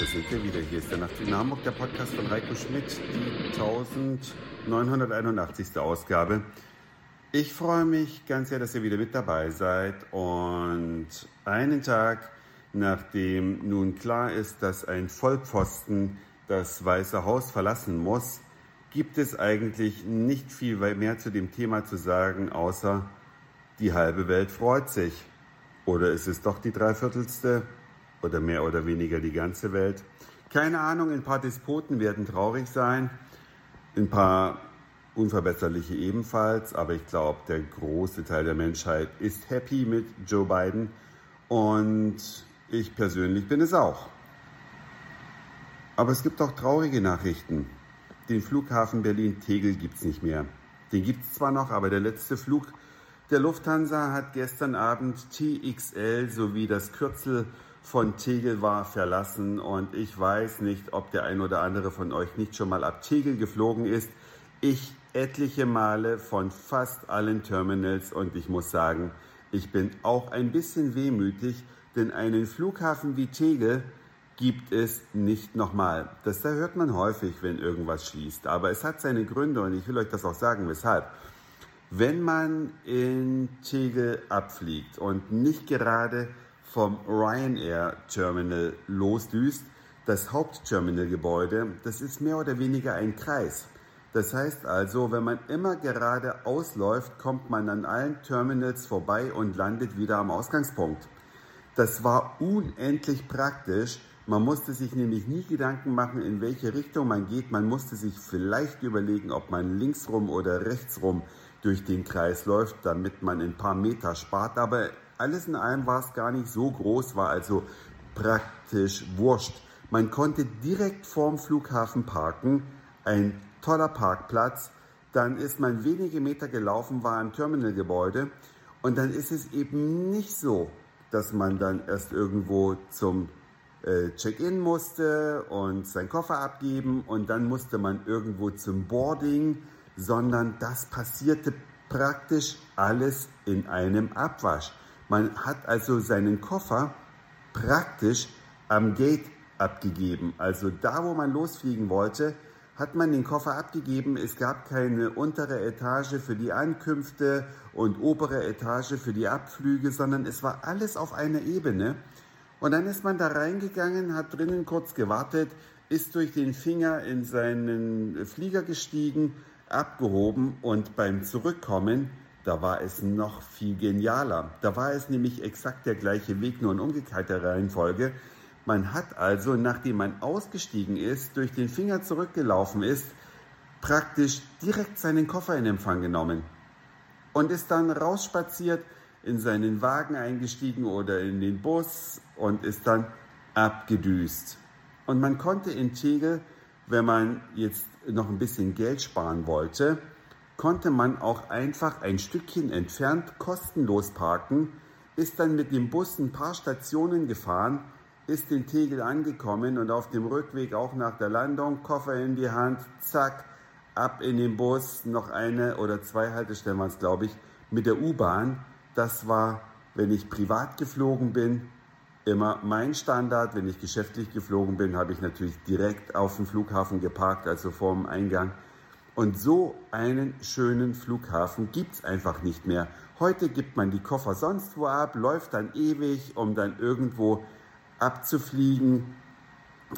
da sind wir wieder. Hier ist der Nacht in Hamburg, der Podcast von Heiko Schmidt, die 1981. Ausgabe. Ich freue mich ganz sehr, dass ihr wieder mit dabei seid. Und einen Tag, nachdem nun klar ist, dass ein Vollpfosten das Weiße Haus verlassen muss, gibt es eigentlich nicht viel mehr zu dem Thema zu sagen, außer die halbe Welt freut sich. Oder ist es doch die Dreiviertelste? Oder mehr oder weniger die ganze Welt. Keine Ahnung, ein paar Despoten werden traurig sein, ein paar unverbesserliche ebenfalls, aber ich glaube, der große Teil der Menschheit ist happy mit Joe Biden und ich persönlich bin es auch. Aber es gibt auch traurige Nachrichten. Den Flughafen Berlin-Tegel gibt es nicht mehr. Den gibt es zwar noch, aber der letzte Flug der Lufthansa hat gestern Abend TXL sowie das Kürzel von Tegel war verlassen und ich weiß nicht, ob der ein oder andere von euch nicht schon mal ab Tegel geflogen ist. Ich etliche Male von fast allen Terminals und ich muss sagen, ich bin auch ein bisschen wehmütig, denn einen Flughafen wie Tegel gibt es nicht nochmal. Das da hört man häufig, wenn irgendwas schließt. Aber es hat seine Gründe und ich will euch das auch sagen, weshalb. Wenn man in Tegel abfliegt und nicht gerade vom Ryanair Terminal losdüst, das Hauptterminalgebäude, das ist mehr oder weniger ein Kreis. Das heißt also, wenn man immer gerade ausläuft, kommt man an allen Terminals vorbei und landet wieder am Ausgangspunkt. Das war unendlich praktisch. Man musste sich nämlich nie Gedanken machen, in welche Richtung man geht. Man musste sich vielleicht überlegen, ob man linksrum oder rechtsrum durch den Kreis läuft, damit man ein paar Meter spart. Aber alles in allem war es gar nicht so groß, war also praktisch wurscht. Man konnte direkt vorm Flughafen parken, ein toller Parkplatz. Dann ist man wenige Meter gelaufen, war im Terminalgebäude. Und dann ist es eben nicht so, dass man dann erst irgendwo zum äh, Check-in musste und seinen Koffer abgeben und dann musste man irgendwo zum Boarding, sondern das passierte praktisch alles in einem Abwasch. Man hat also seinen Koffer praktisch am Gate abgegeben. Also da, wo man losfliegen wollte, hat man den Koffer abgegeben. Es gab keine untere Etage für die Ankünfte und obere Etage für die Abflüge, sondern es war alles auf einer Ebene. Und dann ist man da reingegangen, hat drinnen kurz gewartet, ist durch den Finger in seinen Flieger gestiegen, abgehoben und beim Zurückkommen da war es noch viel genialer. Da war es nämlich exakt der gleiche Weg, nur in umgekehrter Reihenfolge. Man hat also, nachdem man ausgestiegen ist, durch den Finger zurückgelaufen ist, praktisch direkt seinen Koffer in Empfang genommen und ist dann rausspaziert, in seinen Wagen eingestiegen oder in den Bus und ist dann abgedüst. Und man konnte in Tegel, wenn man jetzt noch ein bisschen Geld sparen wollte, konnte man auch einfach ein Stückchen entfernt kostenlos parken, ist dann mit dem Bus ein paar Stationen gefahren, ist in Tegel angekommen und auf dem Rückweg auch nach der Landung, Koffer in die Hand, zack, ab in den Bus, noch eine oder zwei Haltestellen waren es, glaube ich, mit der U-Bahn. Das war, wenn ich privat geflogen bin, immer mein Standard. Wenn ich geschäftlich geflogen bin, habe ich natürlich direkt auf dem Flughafen geparkt, also vor dem Eingang und so einen schönen Flughafen gibt es einfach nicht mehr. Heute gibt man die Koffer sonst wo ab, läuft dann ewig, um dann irgendwo abzufliegen.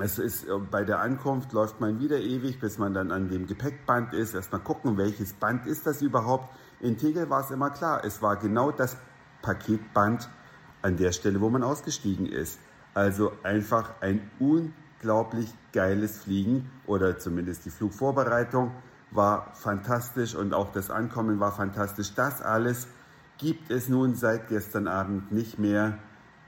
Es ist äh, bei der Ankunft läuft man wieder ewig, bis man dann an dem Gepäckband ist. Erstmal gucken, welches Band ist das überhaupt. In Tegel war es immer klar, es war genau das Paketband an der Stelle, wo man ausgestiegen ist. Also einfach ein unglaublich geiles Fliegen oder zumindest die Flugvorbereitung war fantastisch und auch das Ankommen war fantastisch. Das alles gibt es nun seit gestern Abend nicht mehr.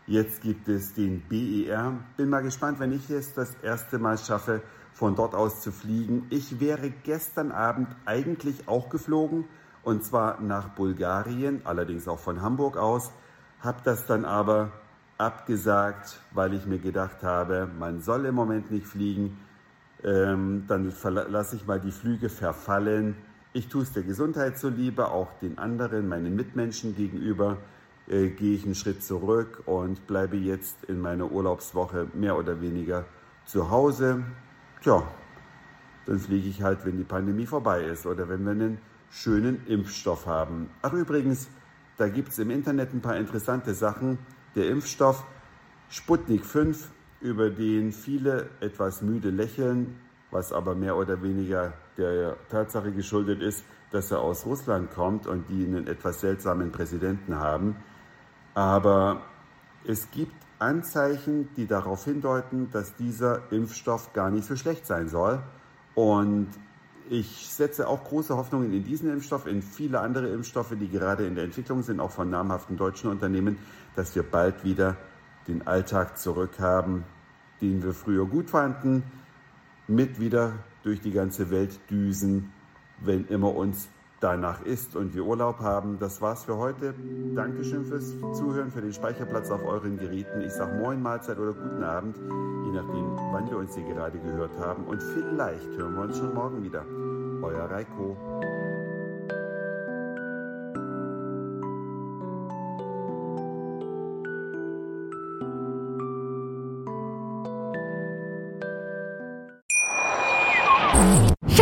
Jetzt gibt es den BER. Bin mal gespannt, wenn ich es das erste Mal schaffe, von dort aus zu fliegen. Ich wäre gestern Abend eigentlich auch geflogen und zwar nach Bulgarien, allerdings auch von Hamburg aus. Hab das dann aber abgesagt, weil ich mir gedacht habe, man soll im Moment nicht fliegen ähm, dann lasse ich mal die Flüge verfallen. Ich tue es der Gesundheit zuliebe, auch den anderen, meinen Mitmenschen gegenüber, äh, gehe ich einen Schritt zurück und bleibe jetzt in meiner Urlaubswoche mehr oder weniger zu Hause. Tja, dann fliege ich halt, wenn die Pandemie vorbei ist oder wenn wir einen schönen Impfstoff haben. Ach übrigens, da gibt es im Internet ein paar interessante Sachen. Der Impfstoff Sputnik 5, über den viele etwas müde lächeln, was aber mehr oder weniger der Tatsache geschuldet ist, dass er aus Russland kommt und die einen etwas seltsamen Präsidenten haben. Aber es gibt Anzeichen, die darauf hindeuten, dass dieser Impfstoff gar nicht so schlecht sein soll. Und ich setze auch große Hoffnungen in diesen Impfstoff, in viele andere Impfstoffe, die gerade in der Entwicklung sind, auch von namhaften deutschen Unternehmen, dass wir bald wieder den Alltag zurückhaben, den wir früher gut fanden, mit wieder durch die ganze Welt düsen, wenn immer uns danach ist und wir Urlaub haben. Das war's für heute. Dankeschön fürs Zuhören, für den Speicherplatz auf euren Geräten. Ich sage Moin, Mahlzeit oder guten Abend, je nachdem, wann wir uns hier gerade gehört haben. Und vielleicht hören wir uns schon morgen wieder. Euer Reiko.